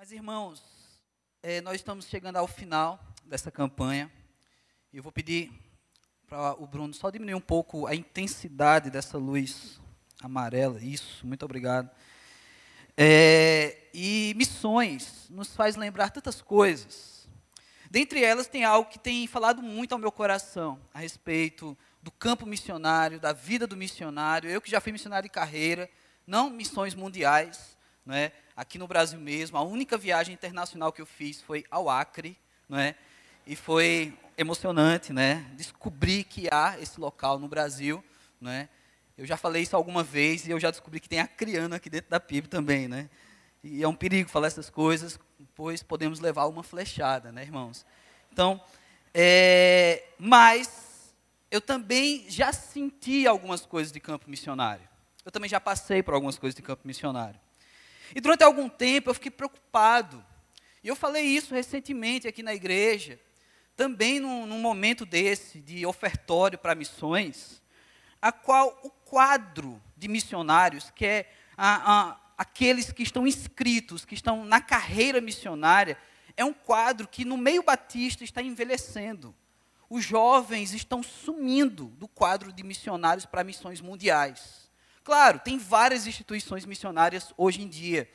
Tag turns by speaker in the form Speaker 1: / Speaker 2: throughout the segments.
Speaker 1: Mas, irmãos, é, nós estamos chegando ao final dessa campanha. E eu vou pedir para o Bruno só diminuir um pouco a intensidade dessa luz amarela. Isso, muito obrigado. É, e missões nos faz lembrar tantas coisas. Dentre elas, tem algo que tem falado muito ao meu coração a respeito do campo missionário, da vida do missionário. Eu que já fui missionário de carreira, não missões mundiais, não é? Aqui no Brasil mesmo. A única viagem internacional que eu fiz foi ao Acre, não é? E foi emocionante, né? Descobrir que há esse local no Brasil, não é? Eu já falei isso alguma vez e eu já descobri que tem acriano aqui dentro da PIB também, né? E é um perigo falar essas coisas, pois podemos levar uma flechada, né, irmãos? Então, é, mas eu também já senti algumas coisas de campo missionário. Eu também já passei por algumas coisas de campo missionário. E durante algum tempo eu fiquei preocupado. E eu falei isso recentemente aqui na igreja, também num, num momento desse, de ofertório para missões, a qual o quadro de missionários, que é a, a, aqueles que estão inscritos, que estão na carreira missionária, é um quadro que no meio batista está envelhecendo. Os jovens estão sumindo do quadro de missionários para missões mundiais. Claro, tem várias instituições missionárias hoje em dia.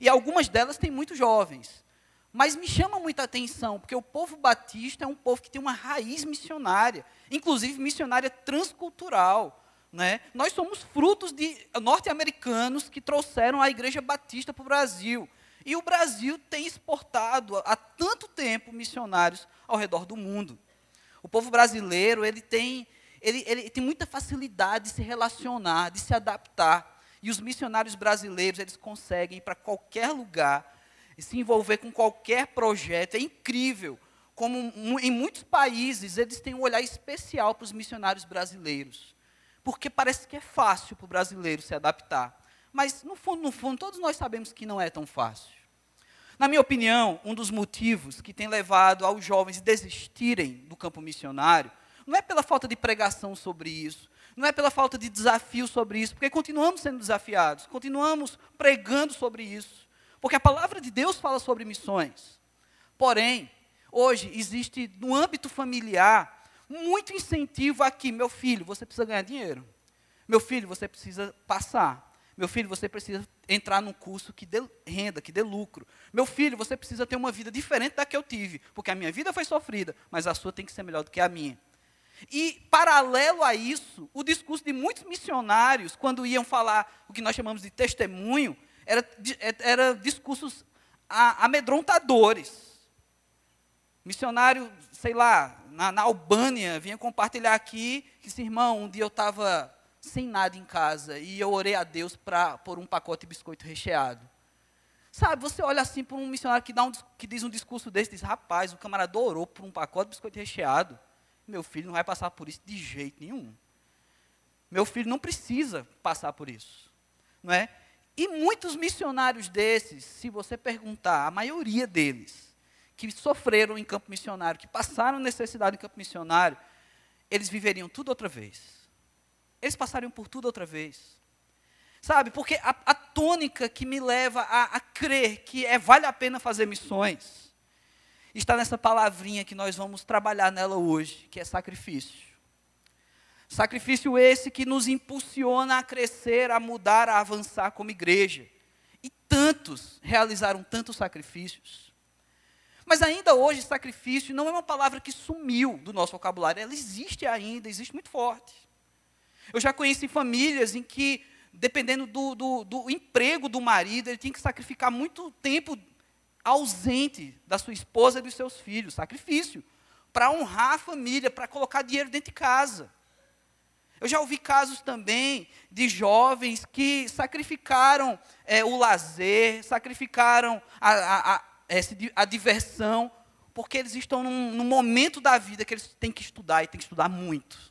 Speaker 1: E algumas delas têm muitos jovens. Mas me chama muita atenção, porque o povo batista é um povo que tem uma raiz missionária, inclusive missionária transcultural. Né? Nós somos frutos de norte-americanos que trouxeram a igreja batista para o Brasil. E o Brasil tem exportado há tanto tempo missionários ao redor do mundo. O povo brasileiro ele tem ele, ele tem muita facilidade de se relacionar, de se adaptar. E os missionários brasileiros, eles conseguem ir para qualquer lugar se envolver com qualquer projeto. É incrível como em muitos países eles têm um olhar especial para os missionários brasileiros. Porque parece que é fácil para o brasileiro se adaptar. Mas, no fundo, no fundo, todos nós sabemos que não é tão fácil. Na minha opinião, um dos motivos que tem levado aos jovens desistirem do campo missionário não é pela falta de pregação sobre isso, não é pela falta de desafio sobre isso, porque continuamos sendo desafiados, continuamos pregando sobre isso, porque a palavra de Deus fala sobre missões. Porém, hoje existe no âmbito familiar muito incentivo aqui, meu filho, você precisa ganhar dinheiro. Meu filho, você precisa passar. Meu filho, você precisa entrar num curso que dê renda, que dê lucro. Meu filho, você precisa ter uma vida diferente da que eu tive, porque a minha vida foi sofrida, mas a sua tem que ser melhor do que a minha. E, paralelo a isso, o discurso de muitos missionários, quando iam falar o que nós chamamos de testemunho, era, era discursos amedrontadores. Missionário, sei lá, na, na Albânia, vinha compartilhar aqui que, esse irmão, um dia eu estava sem nada em casa e eu orei a Deus para por um pacote de biscoito recheado. Sabe, você olha assim para um missionário que, dá um, que diz um discurso desse, diz, rapaz, o camarada orou por um pacote de biscoito recheado. Meu filho não vai passar por isso de jeito nenhum. Meu filho não precisa passar por isso. Não é? E muitos missionários desses, se você perguntar, a maioria deles, que sofreram em campo missionário, que passaram necessidade em campo missionário, eles viveriam tudo outra vez. Eles passariam por tudo outra vez. Sabe, porque a, a tônica que me leva a, a crer que é, vale a pena fazer missões, está nessa palavrinha que nós vamos trabalhar nela hoje, que é sacrifício. Sacrifício esse que nos impulsiona a crescer, a mudar, a avançar como igreja. E tantos realizaram tantos sacrifícios. Mas ainda hoje, sacrifício não é uma palavra que sumiu do nosso vocabulário, ela existe ainda, existe muito forte. Eu já conheci famílias em que, dependendo do, do, do emprego do marido, ele tinha que sacrificar muito tempo ausente da sua esposa e dos seus filhos, sacrifício, para honrar a família, para colocar dinheiro dentro de casa. Eu já ouvi casos também de jovens que sacrificaram é, o lazer, sacrificaram a, a, a, a, diversão, porque eles estão num, num momento da vida que eles têm que estudar e têm que estudar muito.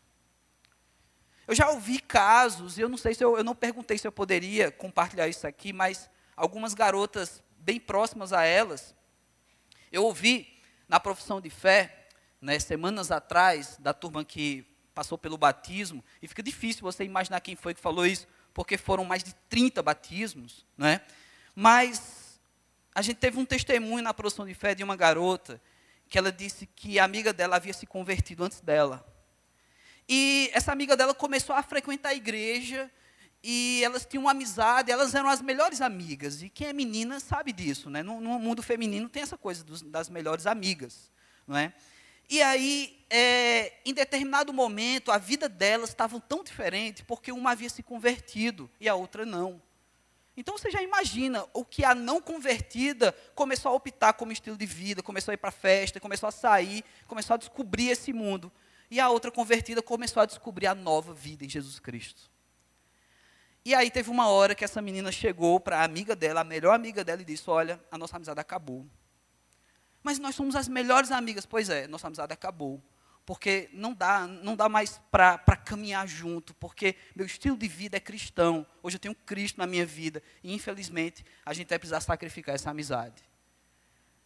Speaker 1: Eu já ouvi casos, eu não sei se eu, eu não perguntei se eu poderia compartilhar isso aqui, mas algumas garotas bem próximas a elas. Eu ouvi na profissão de fé, né, semanas atrás, da turma que passou pelo batismo, e fica difícil você imaginar quem foi que falou isso, porque foram mais de 30 batismos, né? Mas a gente teve um testemunho na produção de fé de uma garota que ela disse que a amiga dela havia se convertido antes dela. E essa amiga dela começou a frequentar a igreja e elas tinham uma amizade, elas eram as melhores amigas. E quem é menina sabe disso, né? No, no mundo feminino tem essa coisa dos, das melhores amigas, não é? E aí, é, em determinado momento, a vida delas estava tão diferente porque uma havia se convertido e a outra não. Então você já imagina o que a não convertida começou a optar como estilo de vida, começou a ir para festa, começou a sair, começou a descobrir esse mundo. E a outra convertida começou a descobrir a nova vida em Jesus Cristo. E aí teve uma hora que essa menina chegou para a amiga dela, a melhor amiga dela, e disse: Olha, a nossa amizade acabou. Mas nós somos as melhores amigas. Pois é, nossa amizade acabou porque não dá, não dá mais para caminhar junto, porque meu estilo de vida é cristão. Hoje eu tenho Cristo na minha vida e infelizmente a gente vai precisar sacrificar essa amizade.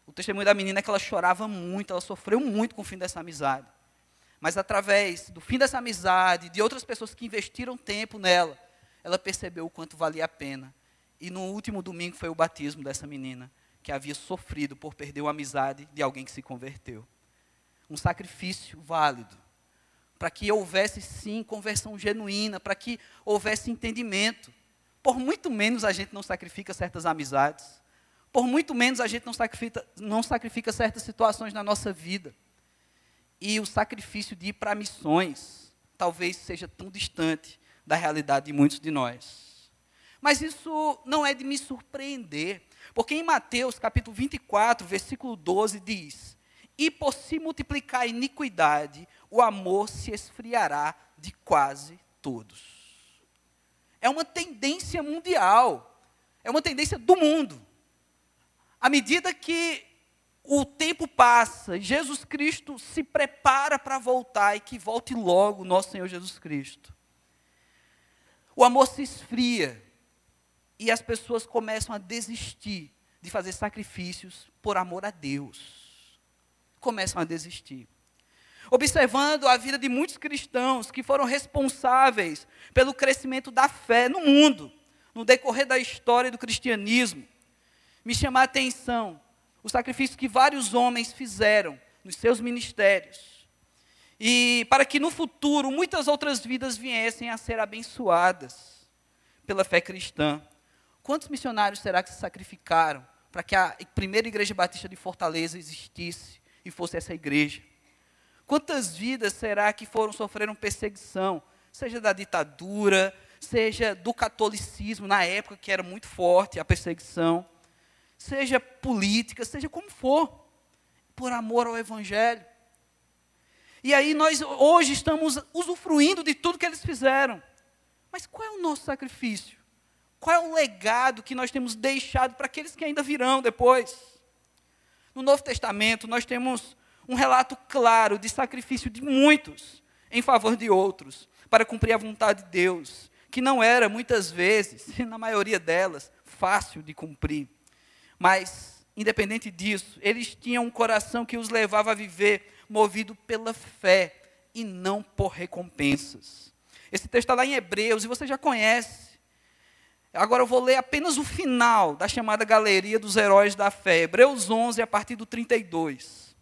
Speaker 1: O testemunho da menina é que ela chorava muito, ela sofreu muito com o fim dessa amizade. Mas através do fim dessa amizade, de outras pessoas que investiram tempo nela, ela percebeu o quanto valia a pena. E no último domingo foi o batismo dessa menina, que havia sofrido por perder uma amizade de alguém que se converteu um sacrifício válido, para que houvesse sim conversão genuína, para que houvesse entendimento. Por muito menos a gente não sacrifica certas amizades, por muito menos a gente não sacrifica, não sacrifica certas situações na nossa vida. E o sacrifício de ir para missões talvez seja tão distante da realidade de muitos de nós. Mas isso não é de me surpreender, porque em Mateus capítulo 24, versículo 12 diz: e por se multiplicar a iniquidade, o amor se esfriará de quase todos. É uma tendência mundial, é uma tendência do mundo. À medida que o tempo passa, Jesus Cristo se prepara para voltar e que volte logo nosso Senhor Jesus Cristo. O amor se esfria e as pessoas começam a desistir de fazer sacrifícios por amor a Deus começam a desistir. Observando a vida de muitos cristãos que foram responsáveis pelo crescimento da fé no mundo, no decorrer da história do cristianismo, me chama a atenção o sacrifício que vários homens fizeram nos seus ministérios. E para que no futuro muitas outras vidas viessem a ser abençoadas pela fé cristã. Quantos missionários será que se sacrificaram para que a primeira igreja batista de Fortaleza existisse? e fosse essa igreja? Quantas vidas será que foram sofreram perseguição, seja da ditadura, seja do catolicismo na época que era muito forte a perseguição, seja política, seja como for, por amor ao evangelho. E aí nós hoje estamos usufruindo de tudo que eles fizeram. Mas qual é o nosso sacrifício? Qual é o legado que nós temos deixado para aqueles que ainda virão depois? No Novo Testamento, nós temos um relato claro de sacrifício de muitos em favor de outros, para cumprir a vontade de Deus, que não era muitas vezes, na maioria delas, fácil de cumprir. Mas, independente disso, eles tinham um coração que os levava a viver movido pela fé e não por recompensas. Esse texto está lá em Hebreus e você já conhece. Agora eu vou ler apenas o final da chamada Galeria dos Heróis da Fé, Hebreus 11, a partir do 32.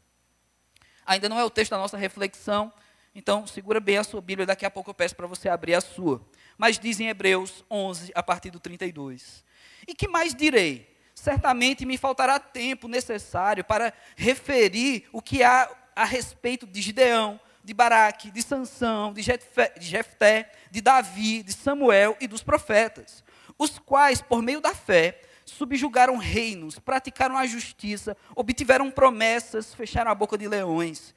Speaker 1: Ainda não é o texto da nossa reflexão, então segura bem a sua Bíblia, daqui a pouco eu peço para você abrir a sua. Mas diz em Hebreus 11, a partir do 32. E que mais direi? Certamente me faltará tempo necessário para referir o que há a respeito de Gideão, de Baraque, de Sansão, de Jefté, de Davi, de Samuel e dos profetas os quais, por meio da fé, subjugaram reinos, praticaram a justiça, obtiveram promessas, fecharam a boca de leões,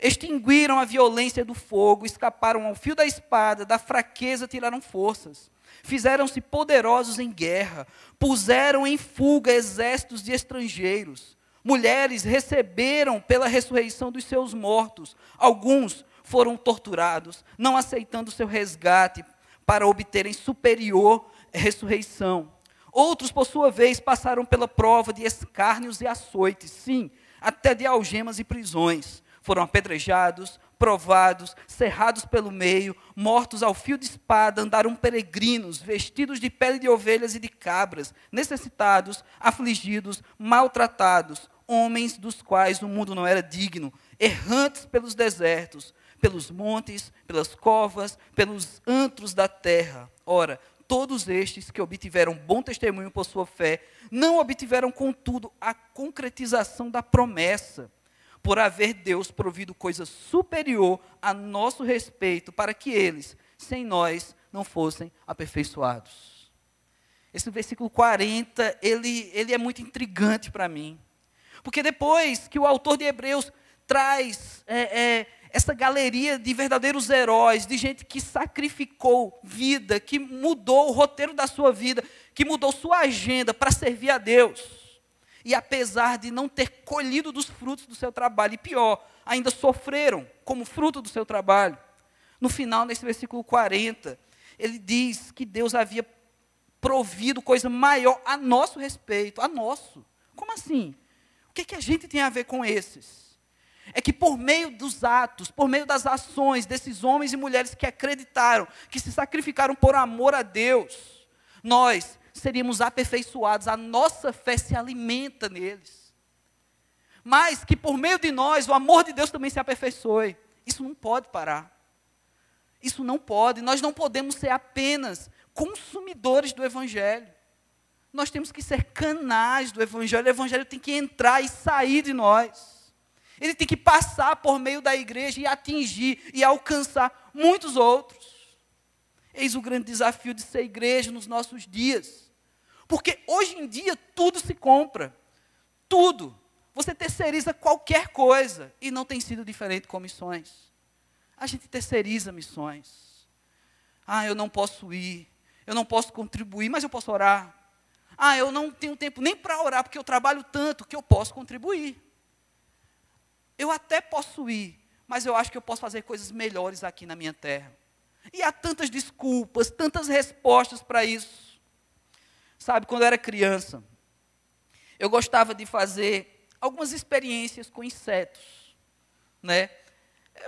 Speaker 1: extinguiram a violência do fogo, escaparam ao fio da espada, da fraqueza tiraram forças, fizeram-se poderosos em guerra, puseram em fuga exércitos de estrangeiros. Mulheres receberam pela ressurreição dos seus mortos, alguns foram torturados, não aceitando seu resgate para obterem superior ressurreição. Outros, por sua vez, passaram pela prova de escárnios e açoites, sim, até de algemas e prisões. Foram apedrejados, provados, cerrados pelo meio, mortos ao fio de espada, andaram peregrinos, vestidos de pele de ovelhas e de cabras, necessitados, afligidos, maltratados, homens dos quais o mundo não era digno, errantes pelos desertos, pelos montes, pelas covas, pelos antros da terra. Ora, todos estes que obtiveram bom testemunho por sua fé, não obtiveram, contudo, a concretização da promessa, por haver Deus provido coisa superior a nosso respeito, para que eles, sem nós, não fossem aperfeiçoados. Esse versículo 40, ele, ele é muito intrigante para mim. Porque depois que o autor de Hebreus traz é, é, essa galeria de verdadeiros heróis, de gente que sacrificou vida, que mudou o roteiro da sua vida, que mudou sua agenda para servir a Deus. E apesar de não ter colhido dos frutos do seu trabalho, e pior, ainda sofreram como fruto do seu trabalho. No final, nesse versículo 40, ele diz que Deus havia provido coisa maior a nosso respeito, a nosso. Como assim? O que, que a gente tem a ver com esses? é que por meio dos atos, por meio das ações desses homens e mulheres que acreditaram, que se sacrificaram por amor a Deus, nós seríamos aperfeiçoados, a nossa fé se alimenta neles. Mas que por meio de nós o amor de Deus também se aperfeiçoe. Isso não pode parar. Isso não pode. Nós não podemos ser apenas consumidores do Evangelho. Nós temos que ser canais do Evangelho. O Evangelho tem que entrar e sair de nós. Ele tem que passar por meio da igreja e atingir e alcançar muitos outros. Eis o grande desafio de ser igreja nos nossos dias. Porque hoje em dia tudo se compra. Tudo. Você terceiriza qualquer coisa. E não tem sido diferente com missões. A gente terceiriza missões. Ah, eu não posso ir. Eu não posso contribuir, mas eu posso orar. Ah, eu não tenho tempo nem para orar, porque eu trabalho tanto que eu posso contribuir. Eu até posso ir, mas eu acho que eu posso fazer coisas melhores aqui na minha terra. E há tantas desculpas, tantas respostas para isso. Sabe, quando era criança, eu gostava de fazer algumas experiências com insetos, né?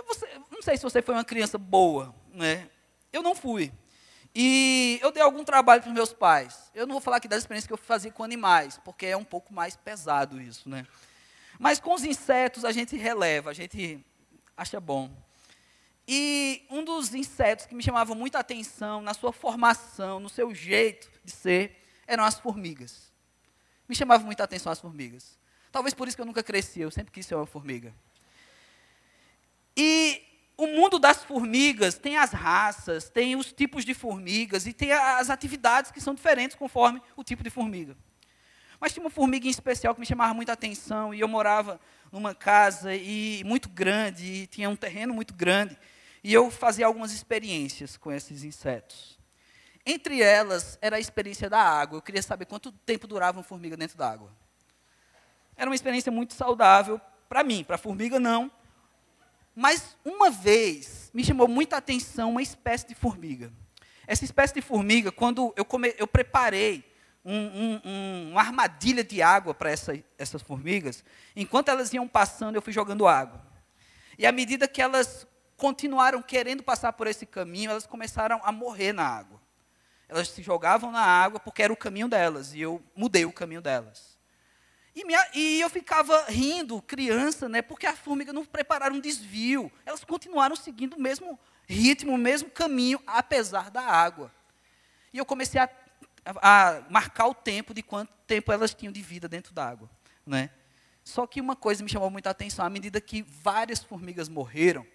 Speaker 1: Você, não sei se você foi uma criança boa, né? Eu não fui. E eu dei algum trabalho para os meus pais. Eu não vou falar aqui das experiências que eu fazia com animais, porque é um pouco mais pesado isso, né? Mas com os insetos a gente releva, a gente acha bom. E um dos insetos que me chamava muita atenção na sua formação, no seu jeito de ser, eram as formigas. Me chamava muita atenção as formigas. Talvez por isso que eu nunca cresci, eu sempre quis ser uma formiga. E o mundo das formigas tem as raças, tem os tipos de formigas e tem as atividades que são diferentes conforme o tipo de formiga. Mas tinha uma formiga em especial que me chamava muita atenção, e eu morava numa casa e muito grande, e tinha um terreno muito grande, e eu fazia algumas experiências com esses insetos. Entre elas era a experiência da água. Eu queria saber quanto tempo durava uma formiga dentro da água. Era uma experiência muito saudável para mim, para a formiga não. Mas uma vez me chamou muita atenção uma espécie de formiga. Essa espécie de formiga, quando eu, come, eu preparei um, um, um, uma armadilha de água para essa, essas formigas. Enquanto elas iam passando, eu fui jogando água. E à medida que elas continuaram querendo passar por esse caminho, elas começaram a morrer na água. Elas se jogavam na água porque era o caminho delas, e eu mudei o caminho delas. E, minha, e eu ficava rindo, criança, né, porque a formiga não prepararam um desvio. Elas continuaram seguindo o mesmo ritmo, o mesmo caminho, apesar da água. E eu comecei a a marcar o tempo de quanto tempo elas tinham de vida dentro d'água. Né? Só que uma coisa me chamou muita atenção, à medida que várias formigas morreram,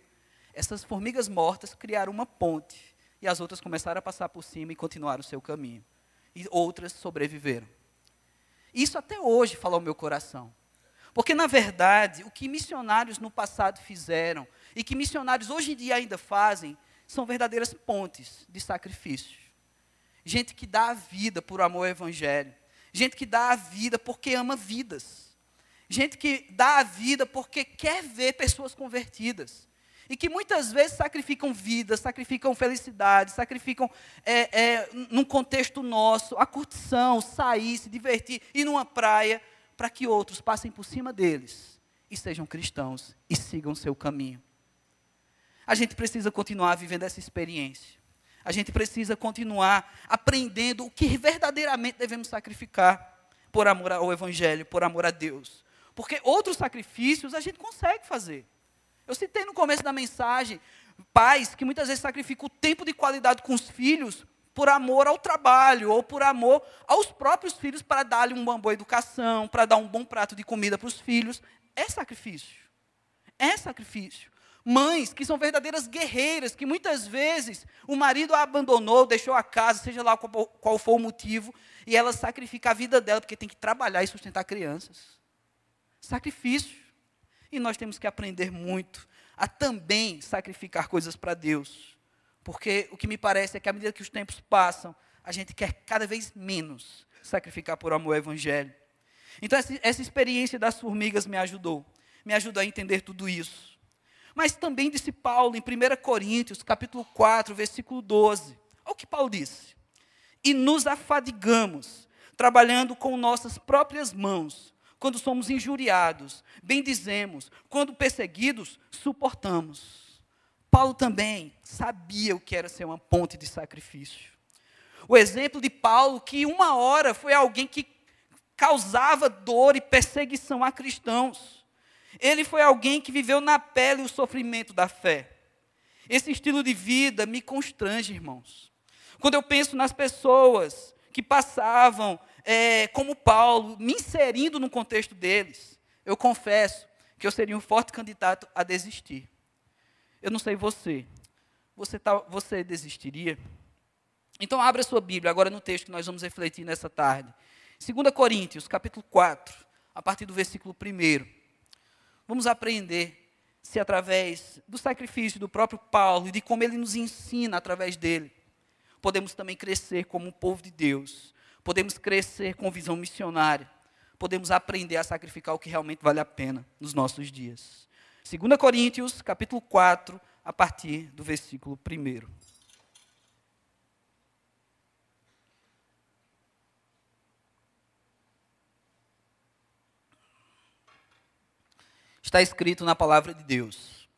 Speaker 1: essas formigas mortas criaram uma ponte, e as outras começaram a passar por cima e continuaram o seu caminho. E outras sobreviveram. Isso até hoje fala ao meu coração. Porque, na verdade, o que missionários no passado fizeram, e que missionários hoje em dia ainda fazem, são verdadeiras pontes de sacrifício gente que dá a vida por amor ao Evangelho, gente que dá a vida porque ama vidas, gente que dá a vida porque quer ver pessoas convertidas. E que muitas vezes sacrificam vidas, sacrificam felicidade, sacrificam, é, é, num contexto nosso, a curtição, sair, se divertir, ir numa praia, para que outros passem por cima deles e sejam cristãos e sigam seu caminho. a gente precisa continuar vivendo essa experiência. A gente precisa continuar aprendendo o que verdadeiramente devemos sacrificar por amor ao Evangelho, por amor a Deus. Porque outros sacrifícios a gente consegue fazer. Eu citei no começo da mensagem pais que muitas vezes sacrificam o tempo de qualidade com os filhos por amor ao trabalho ou por amor aos próprios filhos para dar-lhe uma boa educação, para dar um bom prato de comida para os filhos. É sacrifício. É sacrifício. Mães que são verdadeiras guerreiras, que muitas vezes o marido a abandonou, deixou a casa, seja lá qual, qual for o motivo, e ela sacrifica a vida dela porque tem que trabalhar e sustentar crianças. Sacrifício. E nós temos que aprender muito a também sacrificar coisas para Deus. Porque o que me parece é que à medida que os tempos passam, a gente quer cada vez menos sacrificar por amor ao Evangelho. Então, essa, experiência das formigas me ajudou. Me ajudou a entender tudo isso. Mas também disse Paulo em 1 Coríntios, capítulo 4, versículo 12. Olha o que Paulo disse. E nos afadigamos, trabalhando com nossas próprias mãos, quando somos injuriados, bendizemos, quando perseguidos, suportamos. Paulo também sabia o que era ser uma ponte de sacrifício. O exemplo de Paulo, que uma hora foi alguém que causava dor e perseguição a cristãos. Ele foi alguém que viveu na pele o sofrimento da fé. Esse estilo de vida me constrange, irmãos. Quando eu penso nas pessoas que passavam, é, como Paulo, me inserindo no contexto deles, eu confesso que eu seria um forte candidato a desistir. Eu não sei você. Você, tá, você desistiria? Então abra sua Bíblia agora no texto que nós vamos refletir nessa tarde. 2 Coríntios, capítulo 4, a partir do versículo 1. Vamos aprender se através do sacrifício do próprio Paulo e de como ele nos ensina através dele, podemos também crescer como um povo de Deus, podemos crescer com visão missionária, podemos aprender a sacrificar o que realmente vale a pena nos nossos dias. 2 Coríntios, capítulo 4, a partir do versículo 1. está escrito na palavra de Deus.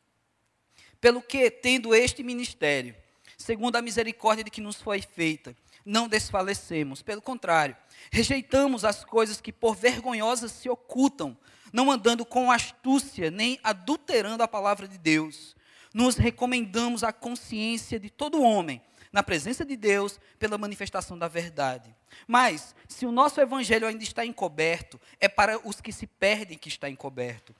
Speaker 1: Pelo que, tendo este ministério, segundo a misericórdia de que nos foi feita, não desfalecemos, pelo contrário, rejeitamos as coisas que por vergonhosas se ocultam, não andando com astúcia, nem adulterando a palavra de Deus. Nos recomendamos a consciência de todo homem, na presença de Deus, pela manifestação da verdade. Mas, se o nosso evangelho ainda está encoberto, é para os que se perdem que está encoberto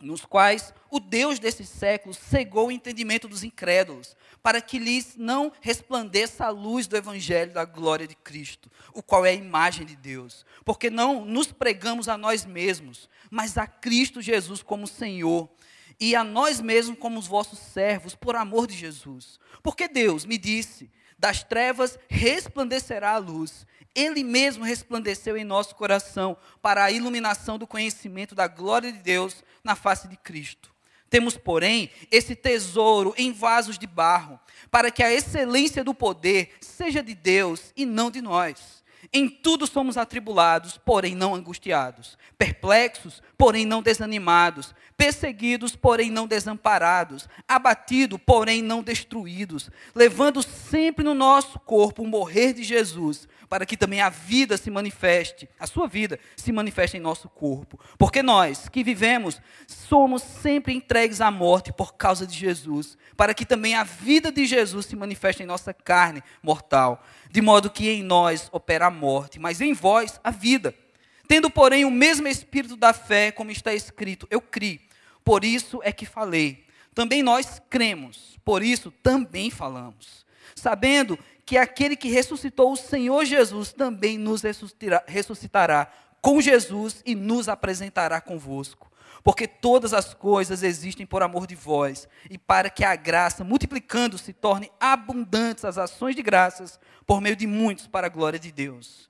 Speaker 1: nos quais o Deus desse século cegou o entendimento dos incrédulos, para que lhes não resplandeça a luz do evangelho da glória de Cristo, o qual é a imagem de Deus. Porque não nos pregamos a nós mesmos, mas a Cristo Jesus como Senhor, e a nós mesmos como os vossos servos, por amor de Jesus. Porque Deus me disse: das trevas resplandecerá a luz. Ele mesmo resplandeceu em nosso coração para a iluminação do conhecimento da glória de Deus na face de Cristo. Temos, porém, esse tesouro em vasos de barro, para que a excelência do poder seja de Deus e não de nós. Em tudo somos atribulados, porém não angustiados, perplexos, porém não desanimados, perseguidos, porém não desamparados, abatidos, porém não destruídos, levando sempre no nosso corpo o morrer de Jesus, para que também a vida se manifeste, a sua vida se manifeste em nosso corpo. Porque nós que vivemos somos sempre entregues à morte por causa de Jesus, para que também a vida de Jesus se manifeste em nossa carne mortal, de modo que em nós opera a morte, mas em vós a vida. Tendo, porém, o mesmo espírito da fé, como está escrito, eu criei, por isso é que falei. Também nós cremos, por isso também falamos. Sabendo que aquele que ressuscitou o Senhor Jesus também nos ressuscitará, com Jesus e nos apresentará convosco. Porque todas as coisas existem por amor de vós, e para que a graça, multiplicando, se torne abundantes as ações de graças por meio de muitos para a glória de Deus.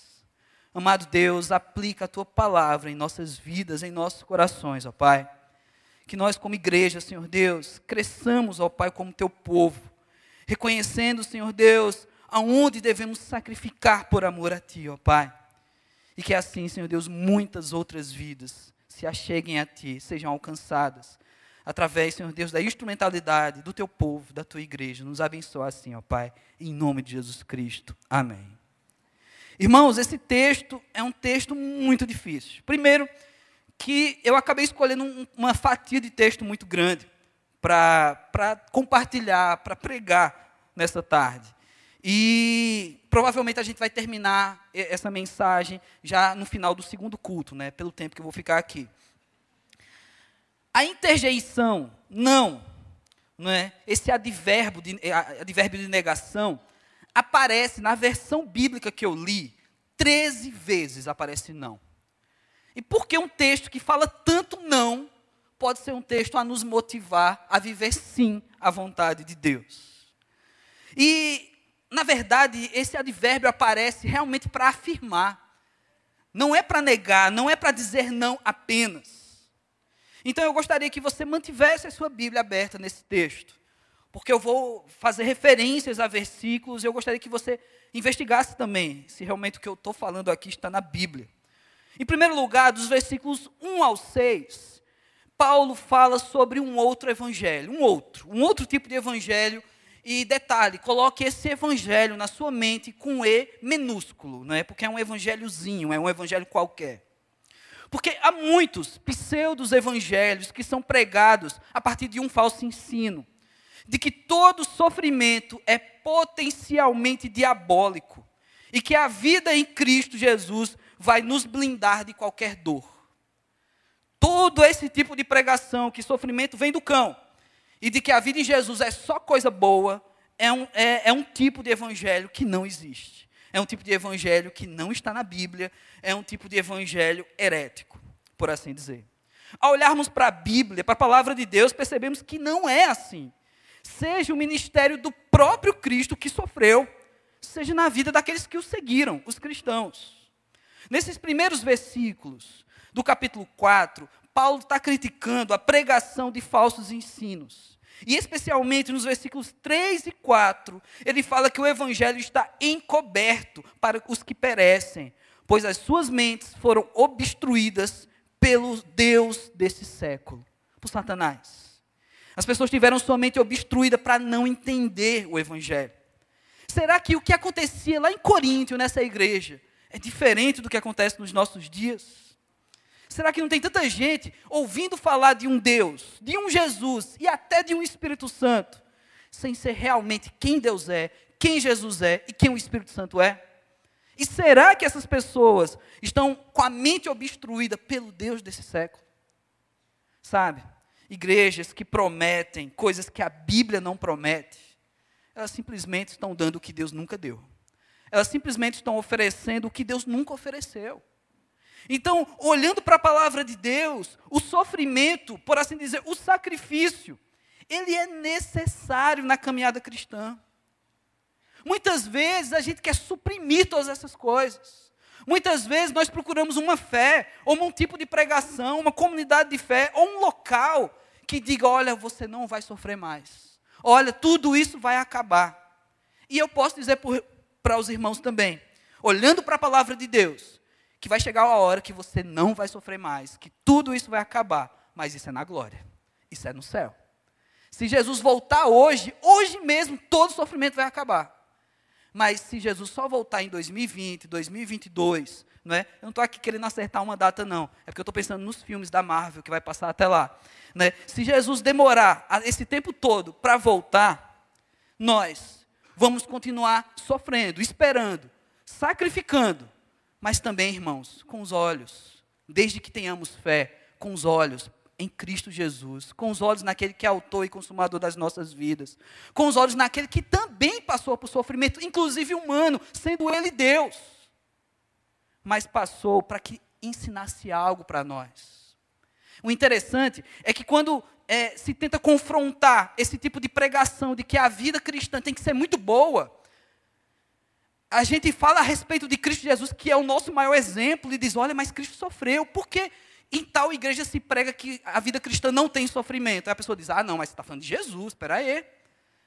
Speaker 1: Amado Deus, aplica a tua palavra em nossas vidas, em nossos corações, ó Pai. Que nós, como igreja, Senhor Deus, cresçamos, ó Pai, como teu povo, reconhecendo, Senhor Deus, aonde devemos sacrificar por amor a Ti, ó Pai. E que assim, Senhor Deus, muitas outras vidas se acheguem a Ti, sejam alcançadas através, Senhor Deus, da instrumentalidade do teu povo, da tua igreja. Nos abençoa assim, ó Pai, em nome de Jesus Cristo. Amém. Irmãos, esse texto é um texto muito difícil. Primeiro, que eu acabei escolhendo um, uma fatia de texto muito grande para compartilhar, para pregar nessa tarde. E provavelmente a gente vai terminar essa mensagem já no final do segundo culto, né, pelo tempo que eu vou ficar aqui. A interjeição, não, não é? esse advérbio de, advérbio de negação, aparece na versão bíblica que eu li, 13 vezes aparece não. E por que um texto que fala tanto não pode ser um texto a nos motivar a viver sim a vontade de Deus? E, na verdade, esse advérbio aparece realmente para afirmar. Não é para negar, não é para dizer não apenas. Então eu gostaria que você mantivesse a sua Bíblia aberta nesse texto, porque eu vou fazer referências a versículos e eu gostaria que você investigasse também se realmente o que eu estou falando aqui está na Bíblia. Em primeiro lugar, dos versículos 1 ao 6, Paulo fala sobre um outro evangelho, um outro, um outro tipo de evangelho. E detalhe, coloque esse evangelho na sua mente com E minúsculo, não é? Porque é um evangelhozinho, é um evangelho qualquer. Porque há muitos pseudos evangelhos que são pregados a partir de um falso ensino, de que todo sofrimento é potencialmente diabólico e que a vida em Cristo Jesus vai nos blindar de qualquer dor. Todo esse tipo de pregação que sofrimento vem do cão e de que a vida em Jesus é só coisa boa, é um, é, é um tipo de evangelho que não existe é um tipo de evangelho que não está na Bíblia, é um tipo de evangelho herético, por assim dizer. Ao olharmos para a Bíblia, para a palavra de Deus, percebemos que não é assim. Seja o ministério do próprio Cristo que sofreu, seja na vida daqueles que o seguiram, os cristãos. Nesses primeiros versículos do capítulo 4, Paulo está criticando a pregação de falsos ensinos. E especialmente nos versículos 3 e 4, ele fala que o evangelho está encoberto para os que perecem, pois as suas mentes foram obstruídas pelo Deus desse século, por Satanás. As pessoas tiveram sua mente obstruída para não entender o evangelho. Será que o que acontecia lá em Coríntio, nessa igreja, é diferente do que acontece nos nossos dias? Será que não tem tanta gente ouvindo falar de um Deus, de um Jesus e até de um Espírito Santo, sem ser realmente quem Deus é, quem Jesus é e quem o Espírito Santo é? E será que essas pessoas estão com a mente obstruída pelo Deus desse século? Sabe? Igrejas que prometem coisas que a Bíblia não promete, elas simplesmente estão dando o que Deus nunca deu. Elas simplesmente estão oferecendo o que Deus nunca ofereceu. Então, olhando para a palavra de Deus, o sofrimento, por assim dizer, o sacrifício, ele é necessário na caminhada cristã. Muitas vezes a gente quer suprimir todas essas coisas. Muitas vezes nós procuramos uma fé, ou um tipo de pregação, uma comunidade de fé, ou um local que diga: olha, você não vai sofrer mais. Olha, tudo isso vai acabar. E eu posso dizer para os irmãos também, olhando para a palavra de Deus, que vai chegar a hora que você não vai sofrer mais, que tudo isso vai acabar, mas isso é na glória, isso é no céu. Se Jesus voltar hoje, hoje mesmo, todo sofrimento vai acabar. Mas se Jesus só voltar em 2020, 2022, não é? Eu não estou aqui querendo acertar uma data, não. É porque eu estou pensando nos filmes da Marvel que vai passar até lá. Né? Se Jesus demorar esse tempo todo para voltar, nós vamos continuar sofrendo, esperando, sacrificando, mas também, irmãos, com os olhos, desde que tenhamos fé, com os olhos em Cristo Jesus, com os olhos naquele que é autor e consumador das nossas vidas, com os olhos naquele que também passou por sofrimento, inclusive humano, sendo ele Deus, mas passou para que ensinasse algo para nós. O interessante é que quando é, se tenta confrontar esse tipo de pregação de que a vida cristã tem que ser muito boa, a gente fala a respeito de Cristo Jesus, que é o nosso maior exemplo, e diz: olha, mas Cristo sofreu, por que em tal igreja se prega que a vida cristã não tem sofrimento? Aí a pessoa diz: ah, não, mas você está falando de Jesus, espera aí.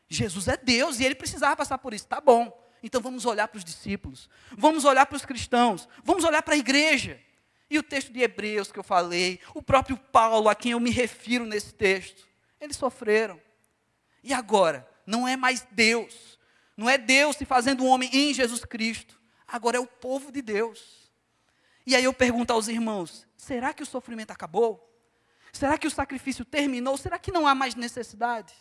Speaker 1: Jesus é Deus e ele precisava passar por isso, tá bom. Então vamos olhar para os discípulos, vamos olhar para os cristãos, vamos olhar para a igreja. E o texto de Hebreus que eu falei, o próprio Paulo, a quem eu me refiro nesse texto, eles sofreram. E agora, não é mais Deus não é Deus se fazendo homem em Jesus Cristo. Agora é o povo de Deus. E aí eu pergunto aos irmãos: será que o sofrimento acabou? Será que o sacrifício terminou? Será que não há mais necessidade?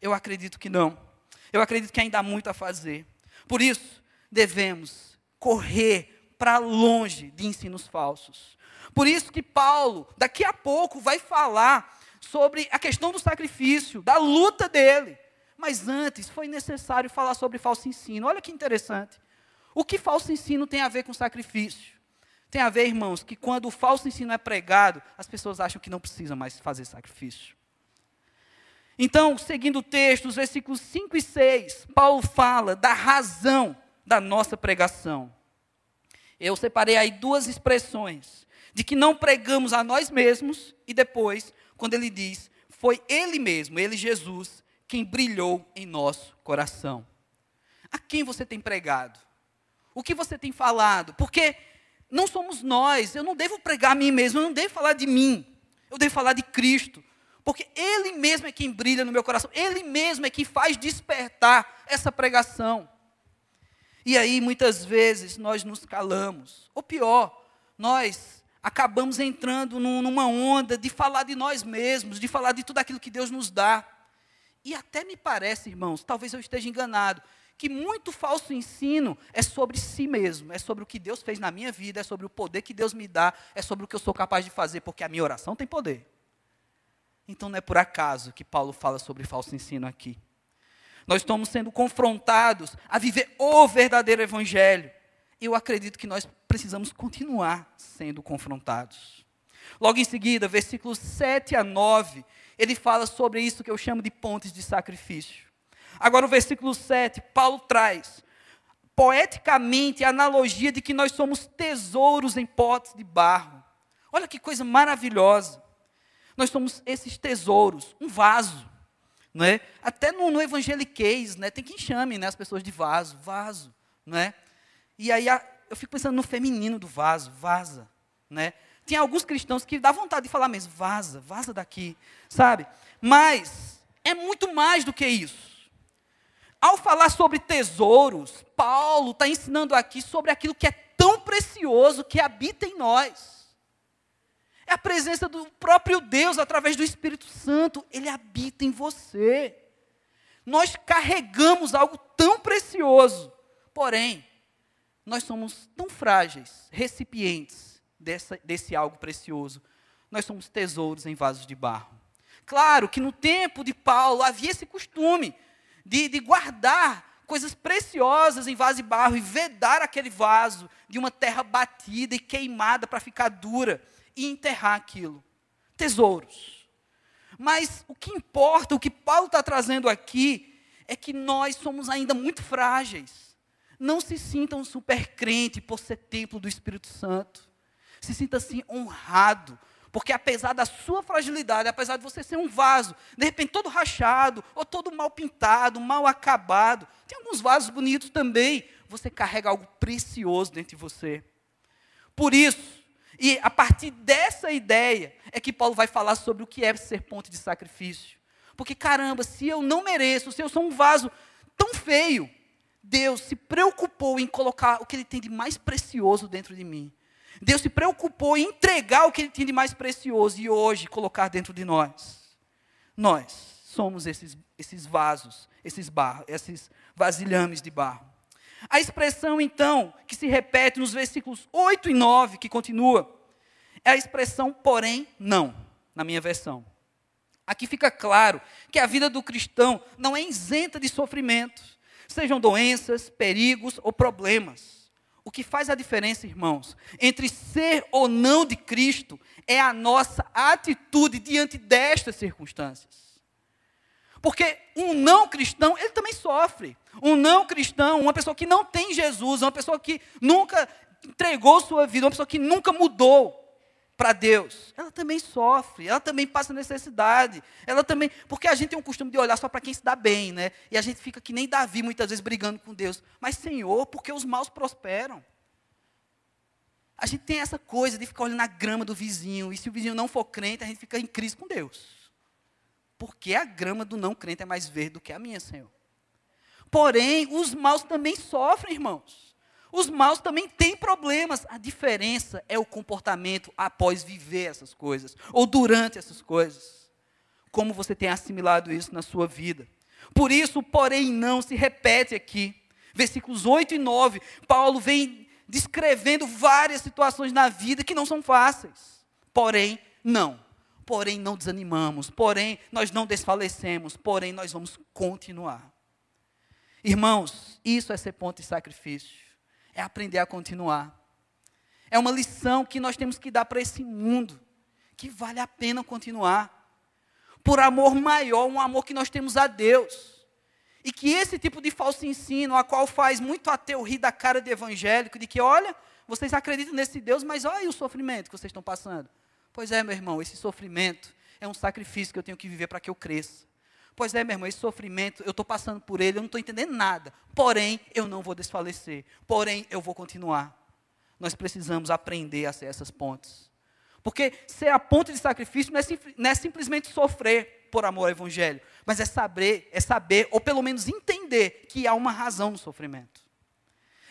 Speaker 1: Eu acredito que não. Eu acredito que ainda há muito a fazer. Por isso, devemos correr para longe de ensinos falsos. Por isso que Paulo, daqui a pouco, vai falar sobre a questão do sacrifício, da luta dele. Mas antes foi necessário falar sobre falso ensino. Olha que interessante. O que falso ensino tem a ver com sacrifício? Tem a ver, irmãos, que quando o falso ensino é pregado, as pessoas acham que não precisam mais fazer sacrifício. Então, seguindo o texto, os versículos 5 e 6, Paulo fala da razão da nossa pregação. Eu separei aí duas expressões de que não pregamos a nós mesmos e depois, quando ele diz, foi ele mesmo, ele Jesus, quem brilhou em nosso coração. A quem você tem pregado? O que você tem falado? Porque não somos nós, eu não devo pregar a mim mesmo, eu não devo falar de mim, eu devo falar de Cristo. Porque Ele mesmo é quem brilha no meu coração, Ele mesmo é quem faz despertar essa pregação. E aí, muitas vezes, nós nos calamos. Ou pior, nós acabamos entrando numa onda de falar de nós mesmos, de falar de tudo aquilo que Deus nos dá. E até me parece, irmãos, talvez eu esteja enganado, que muito falso ensino é sobre si mesmo, é sobre o que Deus fez na minha vida, é sobre o poder que Deus me dá, é sobre o que eu sou capaz de fazer, porque a minha oração tem poder. Então não é por acaso que Paulo fala sobre falso ensino aqui. Nós estamos sendo confrontados a viver o verdadeiro evangelho. Eu acredito que nós precisamos continuar sendo confrontados. Logo em seguida, versículos 7 a 9, ele fala sobre isso que eu chamo de pontes de sacrifício. Agora, o versículo 7, Paulo traz poeticamente a analogia de que nós somos tesouros em potes de barro. Olha que coisa maravilhosa. Nós somos esses tesouros, um vaso. Não é? Até no, no evangeliquez, né? tem quem chame né, as pessoas de vaso, vaso. Não é? E aí a, eu fico pensando no feminino do vaso, vaza. Né? Tem alguns cristãos que dá vontade de falar mesmo, vaza, vaza daqui, sabe? Mas é muito mais do que isso. Ao falar sobre tesouros, Paulo está ensinando aqui sobre aquilo que é tão precioso que habita em nós. É a presença do próprio Deus através do Espírito Santo, ele habita em você. Nós carregamos algo tão precioso, porém, nós somos tão frágeis, recipientes dessa, desse algo precioso. Nós somos tesouros em vasos de barro. Claro que no tempo de Paulo havia esse costume de, de guardar coisas preciosas em vaso de barro e vedar aquele vaso de uma terra batida e queimada para ficar dura e enterrar aquilo. Tesouros. Mas o que importa, o que Paulo está trazendo aqui, é que nós somos ainda muito frágeis. Não se sintam super crente por ser templo do Espírito Santo se sinta assim honrado. Porque apesar da sua fragilidade, apesar de você ser um vaso, de repente todo rachado, ou todo mal pintado, mal acabado, tem alguns vasos bonitos também, você carrega algo precioso dentro de você. Por isso, e a partir dessa ideia, é que Paulo vai falar sobre o que é ser ponte de sacrifício. Porque caramba, se eu não mereço, se eu sou um vaso tão feio, Deus se preocupou em colocar o que ele tem de mais precioso dentro de mim. Deus se preocupou em entregar o que Ele tinha de mais precioso e hoje colocar dentro de nós. Nós somos esses, esses vasos, esses, barro, esses vasilhames de barro. A expressão, então, que se repete nos versículos 8 e 9, que continua, é a expressão porém não, na minha versão. Aqui fica claro que a vida do cristão não é isenta de sofrimentos, sejam doenças, perigos ou problemas. O que faz a diferença, irmãos, entre ser ou não de Cristo é a nossa atitude diante destas circunstâncias. Porque um não cristão, ele também sofre. Um não cristão, uma pessoa que não tem Jesus, uma pessoa que nunca entregou sua vida, uma pessoa que nunca mudou para Deus, ela também sofre, ela também passa necessidade, ela também, porque a gente tem um costume de olhar só para quem se dá bem, né? E a gente fica que nem Davi muitas vezes brigando com Deus. Mas Senhor, porque os maus prosperam? A gente tem essa coisa de ficar olhando a grama do vizinho, e se o vizinho não for crente, a gente fica em crise com Deus. Porque a grama do não crente é mais verde do que a minha, Senhor. Porém, os maus também sofrem, irmãos. Os maus também têm problemas. A diferença é o comportamento após viver essas coisas, ou durante essas coisas. Como você tem assimilado isso na sua vida. Por isso, porém, não se repete aqui. Versículos 8 e 9, Paulo vem descrevendo várias situações na vida que não são fáceis. Porém, não. Porém, não desanimamos. Porém, nós não desfalecemos. Porém, nós vamos continuar. Irmãos, isso é ser ponto de sacrifício é aprender a continuar. É uma lição que nós temos que dar para esse mundo, que vale a pena continuar. Por amor maior, um amor que nós temos a Deus. E que esse tipo de falso ensino, a qual faz muito ateu rir da cara de evangélico, de que, olha, vocês acreditam nesse Deus, mas olha o sofrimento que vocês estão passando. Pois é, meu irmão, esse sofrimento é um sacrifício que eu tenho que viver para que eu cresça. Pois é, meu irmão, esse sofrimento, eu estou passando por ele, eu não estou entendendo nada. Porém, eu não vou desfalecer. Porém, eu vou continuar. Nós precisamos aprender a ser essas pontes. Porque ser a ponte de sacrifício não é, não é simplesmente sofrer por amor ao Evangelho, mas é saber, é saber, ou pelo menos entender, que há uma razão no sofrimento.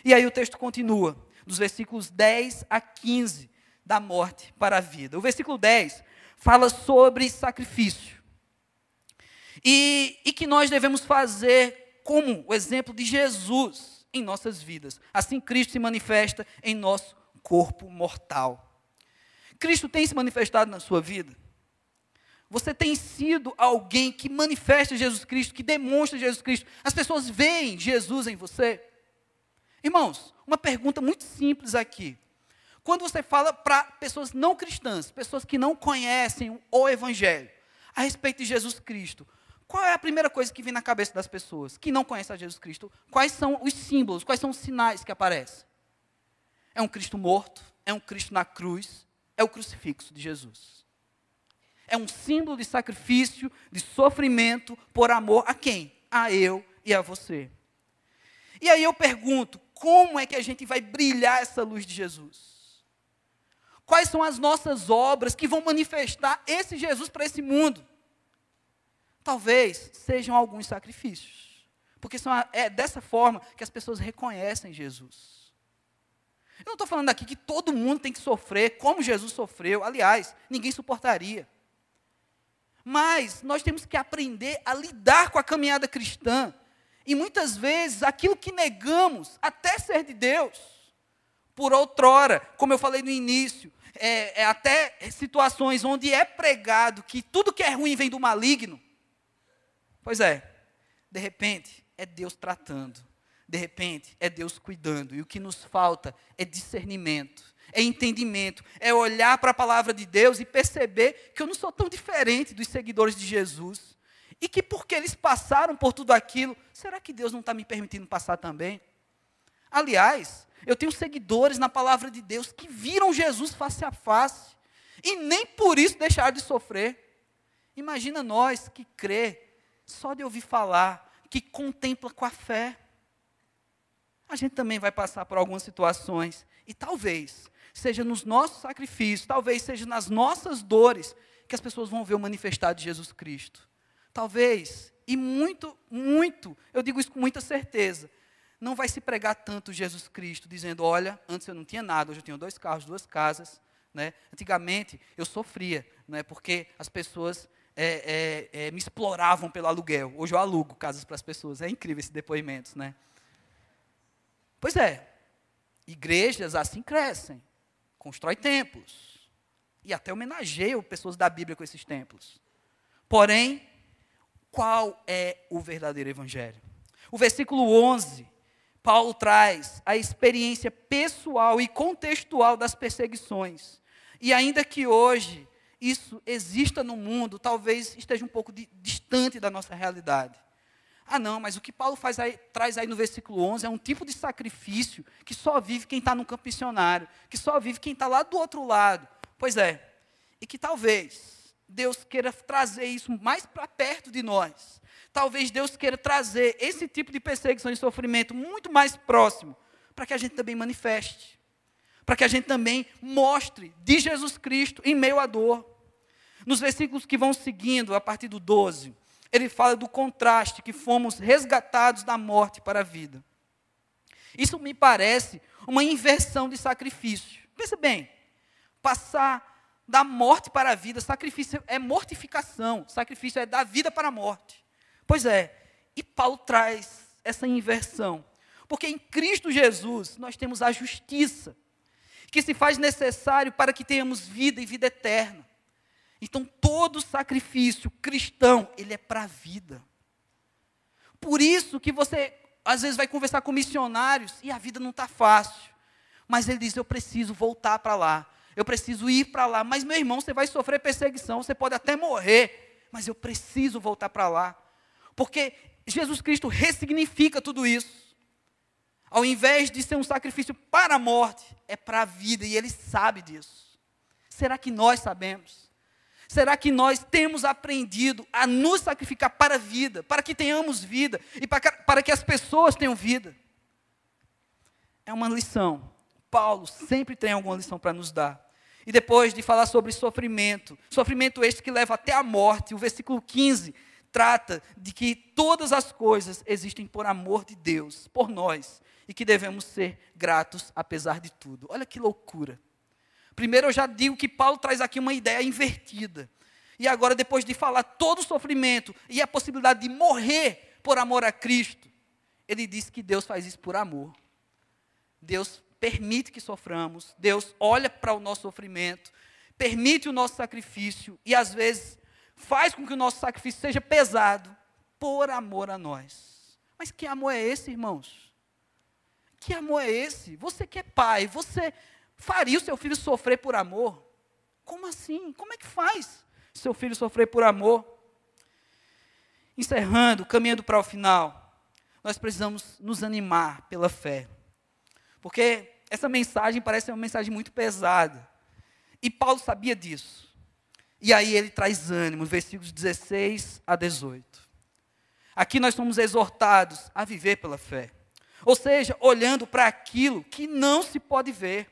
Speaker 1: E aí o texto continua, dos versículos 10 a 15, da morte para a vida. O versículo 10 fala sobre sacrifício. E, e que nós devemos fazer como o exemplo de Jesus em nossas vidas. Assim Cristo se manifesta em nosso corpo mortal. Cristo tem se manifestado na sua vida? Você tem sido alguém que manifesta Jesus Cristo, que demonstra Jesus Cristo. As pessoas veem Jesus em você. Irmãos, uma pergunta muito simples aqui. Quando você fala para pessoas não cristãs, pessoas que não conhecem o Evangelho, a respeito de Jesus Cristo, qual é a primeira coisa que vem na cabeça das pessoas que não conhecem a Jesus Cristo? Quais são os símbolos, quais são os sinais que aparecem? É um Cristo morto, é um Cristo na cruz, é o crucifixo de Jesus. É um símbolo de sacrifício, de sofrimento por amor a quem? A eu e a você. E aí eu pergunto, como é que a gente vai brilhar essa luz de Jesus? Quais são as nossas obras que vão manifestar esse Jesus para esse mundo? talvez sejam alguns sacrifícios. Porque são, é dessa forma que as pessoas reconhecem Jesus. Eu não estou falando aqui que todo mundo tem que sofrer como Jesus sofreu. Aliás, ninguém suportaria. Mas nós temos que aprender a lidar com a caminhada cristã. E muitas vezes aquilo que negamos, até ser de Deus, por outrora, como eu falei no início, é, é até situações onde é pregado que tudo que é ruim vem do maligno, Pois é, de repente é Deus tratando, de repente é Deus cuidando, e o que nos falta é discernimento, é entendimento, é olhar para a palavra de Deus e perceber que eu não sou tão diferente dos seguidores de Jesus, e que porque eles passaram por tudo aquilo, será que Deus não está me permitindo passar também? Aliás, eu tenho seguidores na palavra de Deus que viram Jesus face a face, e nem por isso deixaram de sofrer. Imagina nós que crê só de ouvir falar, que contempla com a fé. A gente também vai passar por algumas situações, e talvez seja nos nossos sacrifícios, talvez seja nas nossas dores, que as pessoas vão ver o manifestado de Jesus Cristo. Talvez, e muito, muito, eu digo isso com muita certeza, não vai se pregar tanto Jesus Cristo, dizendo: olha, antes eu não tinha nada, hoje eu tenho dois carros, duas casas. Né? Antigamente eu sofria, né? porque as pessoas é, é, é, me exploravam pelo aluguel. Hoje eu alugo casas para as pessoas. É incrível esse depoimento, né? Pois é. Igrejas assim crescem. Constrói templos. E até homenageiam pessoas da Bíblia com esses templos. Porém, qual é o verdadeiro evangelho? O versículo 11 Paulo traz a experiência pessoal e contextual das perseguições. E ainda que hoje isso exista no mundo, talvez esteja um pouco de, distante da nossa realidade. Ah, não, mas o que Paulo aí, traz aí no versículo 11 é um tipo de sacrifício que só vive quem está no campo missionário, que só vive quem está lá do outro lado. Pois é, e que talvez Deus queira trazer isso mais para perto de nós. Talvez Deus queira trazer esse tipo de perseguição e sofrimento muito mais próximo, para que a gente também manifeste, para que a gente também mostre de Jesus Cristo em meio à dor. Nos versículos que vão seguindo, a partir do 12, ele fala do contraste que fomos resgatados da morte para a vida. Isso me parece uma inversão de sacrifício. Pensa bem, passar da morte para a vida, sacrifício é mortificação, sacrifício é da vida para a morte. Pois é, e Paulo traz essa inversão, porque em Cristo Jesus nós temos a justiça, que se faz necessário para que tenhamos vida e vida eterna. Então, todo sacrifício cristão, ele é para a vida. Por isso que você, às vezes, vai conversar com missionários e a vida não está fácil. Mas ele diz: Eu preciso voltar para lá. Eu preciso ir para lá. Mas, meu irmão, você vai sofrer perseguição. Você pode até morrer. Mas eu preciso voltar para lá. Porque Jesus Cristo ressignifica tudo isso. Ao invés de ser um sacrifício para a morte, é para a vida. E ele sabe disso. Será que nós sabemos? Será que nós temos aprendido a nos sacrificar para a vida, para que tenhamos vida e para, que as pessoas tenham vida? É uma lição. Paulo sempre tem alguma lição para nos dar. E depois de falar sobre sofrimento, sofrimento este que leva até a morte, o versículo 15 trata de que todas as coisas existem por amor de Deus, por nós, e que devemos ser gratos apesar de tudo. Olha que loucura. Primeiro eu já digo que Paulo traz aqui uma ideia invertida. E agora, depois de falar todo o sofrimento e a possibilidade de morrer por amor a Cristo, ele diz que Deus faz isso por amor. Deus permite que soframos, Deus olha para o nosso sofrimento, permite o nosso sacrifício e às vezes faz com que o nosso sacrifício seja pesado por amor a nós. Mas que amor é esse, irmãos? Que amor é esse? Você que é pai, você faria o seu filho sofrer por amor? Como assim? Como é que faz seu filho sofrer por amor? Encerrando, caminhando para o final, nós precisamos nos animar pela fé. Porque essa mensagem parece uma mensagem muito pesada. E Paulo sabia disso. E aí ele traz ânimo, versículos 16 a 18. Aqui nós somos exortados a viver pela fé. Ou seja, olhando para aquilo que não se pode ver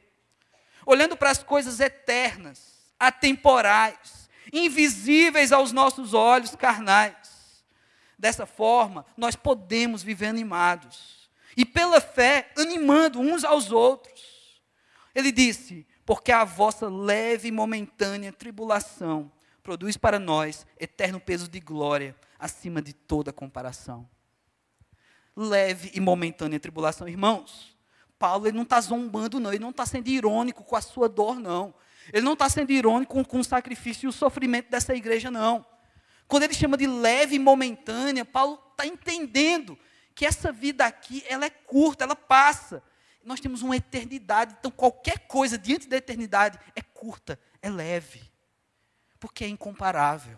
Speaker 1: olhando para as coisas eternas, atemporais, invisíveis aos nossos olhos carnais. Dessa forma, nós podemos viver animados e pela fé animando uns aos outros. Ele disse: Porque a vossa leve e momentânea tribulação produz para nós eterno peso de glória acima de toda comparação. Leve e momentânea tribulação, irmãos. Paulo ele não está zombando, não. Ele não está sendo irônico com a sua dor, não. Ele não está sendo irônico com, com o sacrifício e o sofrimento dessa igreja, não. Quando ele chama de leve e momentânea, Paulo está entendendo que essa vida aqui, ela é curta, ela passa. Nós temos uma eternidade, então qualquer coisa diante da eternidade é curta, é leve, porque é incomparável.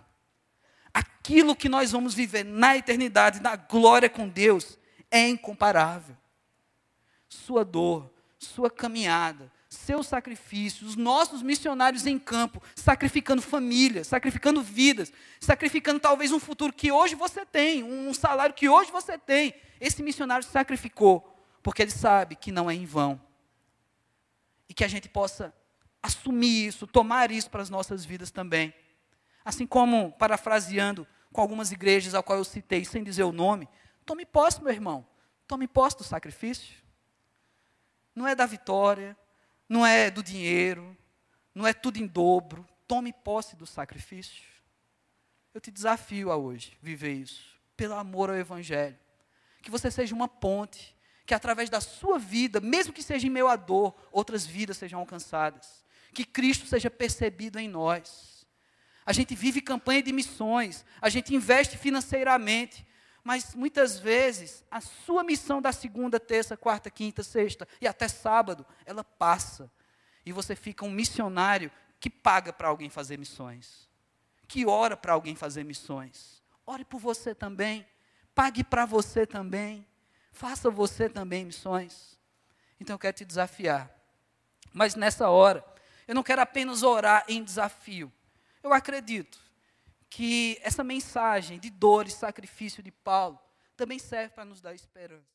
Speaker 1: Aquilo que nós vamos viver na eternidade, na glória com Deus, é incomparável sua dor, sua caminhada, seu sacrifício, os nossos missionários em campo, sacrificando famílias, sacrificando vidas, sacrificando talvez um futuro que hoje você tem, um salário que hoje você tem. Esse missionário sacrificou, porque ele sabe que não é em vão. E que a gente possa assumir isso, tomar isso para as nossas vidas também. Assim como, parafraseando com algumas igrejas ao qual eu citei, sem dizer o nome, tome posse, meu irmão, tome posse do sacrifício não é da vitória, não é do dinheiro, não é tudo em dobro. Tome posse do sacrifício. Eu te desafio a hoje viver isso, pelo amor ao Evangelho. Que você seja uma ponte, que através da sua vida, mesmo que seja em meio à dor, outras vidas sejam alcançadas. Que Cristo seja percebido em nós. A gente vive campanha de missões, a gente investe financeiramente, Mas muitas vezes a sua missão da segunda, terça, quarta, quinta, sexta e até sábado, ela passa. E você fica um missionário que paga para alguém fazer missões, que ora para alguém fazer missões. Ore por você também, pague para você também, faça você também missões. Então eu quero te desafiar. Mas nessa hora, eu não quero apenas orar em desafio. Eu acredito que essa mensagem de dor e sacrifício de Paulo também serve para nos dar esperança.